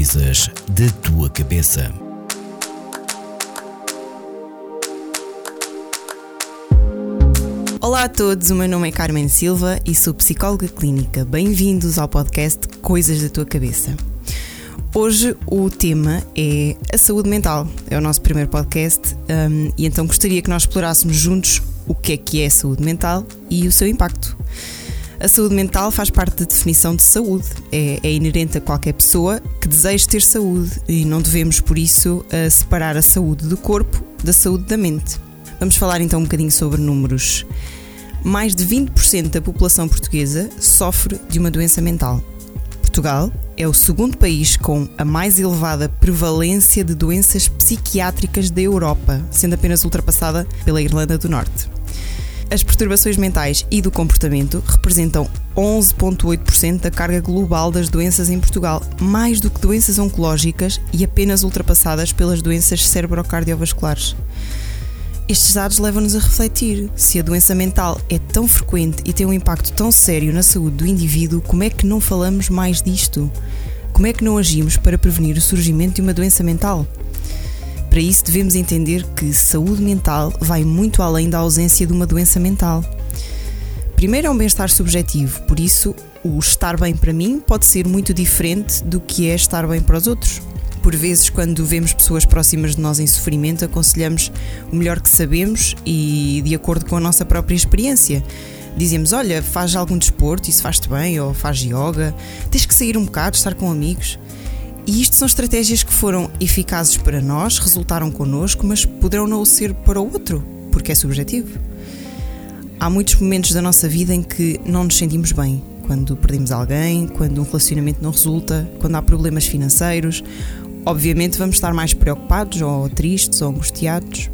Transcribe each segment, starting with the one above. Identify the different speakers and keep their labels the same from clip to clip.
Speaker 1: Coisas da tua cabeça.
Speaker 2: Olá a todos, o meu nome é Carmen Silva e sou psicóloga clínica. Bem-vindos ao podcast Coisas da tua cabeça. Hoje o tema é a saúde mental. É o nosso primeiro podcast um, e então gostaria que nós explorássemos juntos o que é que é saúde mental e o seu impacto. A saúde mental faz parte da definição de saúde. É, é inerente a qualquer pessoa que deseje ter saúde e não devemos, por isso, separar a saúde do corpo da saúde da mente. Vamos falar então um bocadinho sobre números. Mais de 20% da população portuguesa sofre de uma doença mental. Portugal é o segundo país com a mais elevada prevalência de doenças psiquiátricas da Europa, sendo apenas ultrapassada pela Irlanda do Norte. As perturbações mentais e do comportamento representam 11,8% da carga global das doenças em Portugal, mais do que doenças oncológicas e apenas ultrapassadas pelas doenças cerebrocardiovasculares. Estes dados levam-nos a refletir: se a doença mental é tão frequente e tem um impacto tão sério na saúde do indivíduo, como é que não falamos mais disto? Como é que não agimos para prevenir o surgimento de uma doença mental? Para isso, devemos entender que saúde mental vai muito além da ausência de uma doença mental. Primeiro, é um bem-estar subjetivo, por isso, o estar bem para mim pode ser muito diferente do que é estar bem para os outros. Por vezes, quando vemos pessoas próximas de nós em sofrimento, aconselhamos o melhor que sabemos e de acordo com a nossa própria experiência. Dizemos: Olha, faz algum desporto, isso faz-te bem, ou faz yoga, tens que sair um bocado, estar com amigos. E isto são estratégias que foram eficazes para nós, resultaram connosco, mas poderão não ser para o outro, porque é subjetivo. Há muitos momentos da nossa vida em que não nos sentimos bem. Quando perdemos alguém, quando um relacionamento não resulta, quando há problemas financeiros. Obviamente vamos estar mais preocupados, ou tristes, ou angustiados.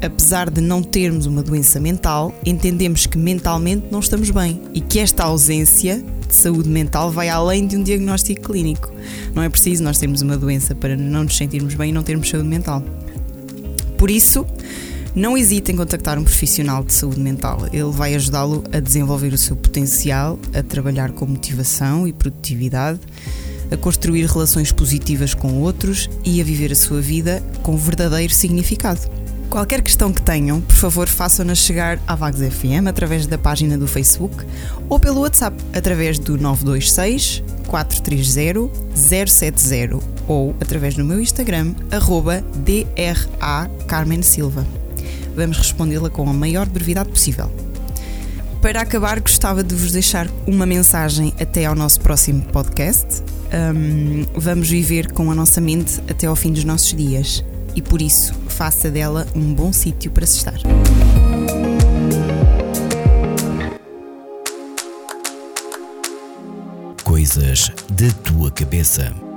Speaker 2: Apesar de não termos uma doença mental, entendemos que mentalmente não estamos bem e que esta ausência de saúde mental vai além de um diagnóstico clínico. Não é preciso nós termos uma doença para não nos sentirmos bem e não termos saúde mental. Por isso, não hesite em contactar um profissional de saúde mental. Ele vai ajudá-lo a desenvolver o seu potencial, a trabalhar com motivação e produtividade, a construir relações positivas com outros e a viver a sua vida com verdadeiro significado. Qualquer questão que tenham, por favor, façam-nas chegar à Vagos FM através da página do Facebook ou pelo WhatsApp através do 926 430 070 ou através do meu Instagram, arroba DRA Carmen Silva. Vamos respondê-la com a maior brevidade possível. Para acabar, gostava de vos deixar uma mensagem até ao nosso próximo podcast. Um, vamos viver com a nossa mente até ao fim dos nossos dias e por isso faça dela um bom sítio para se estar.
Speaker 1: Coisas da tua cabeça.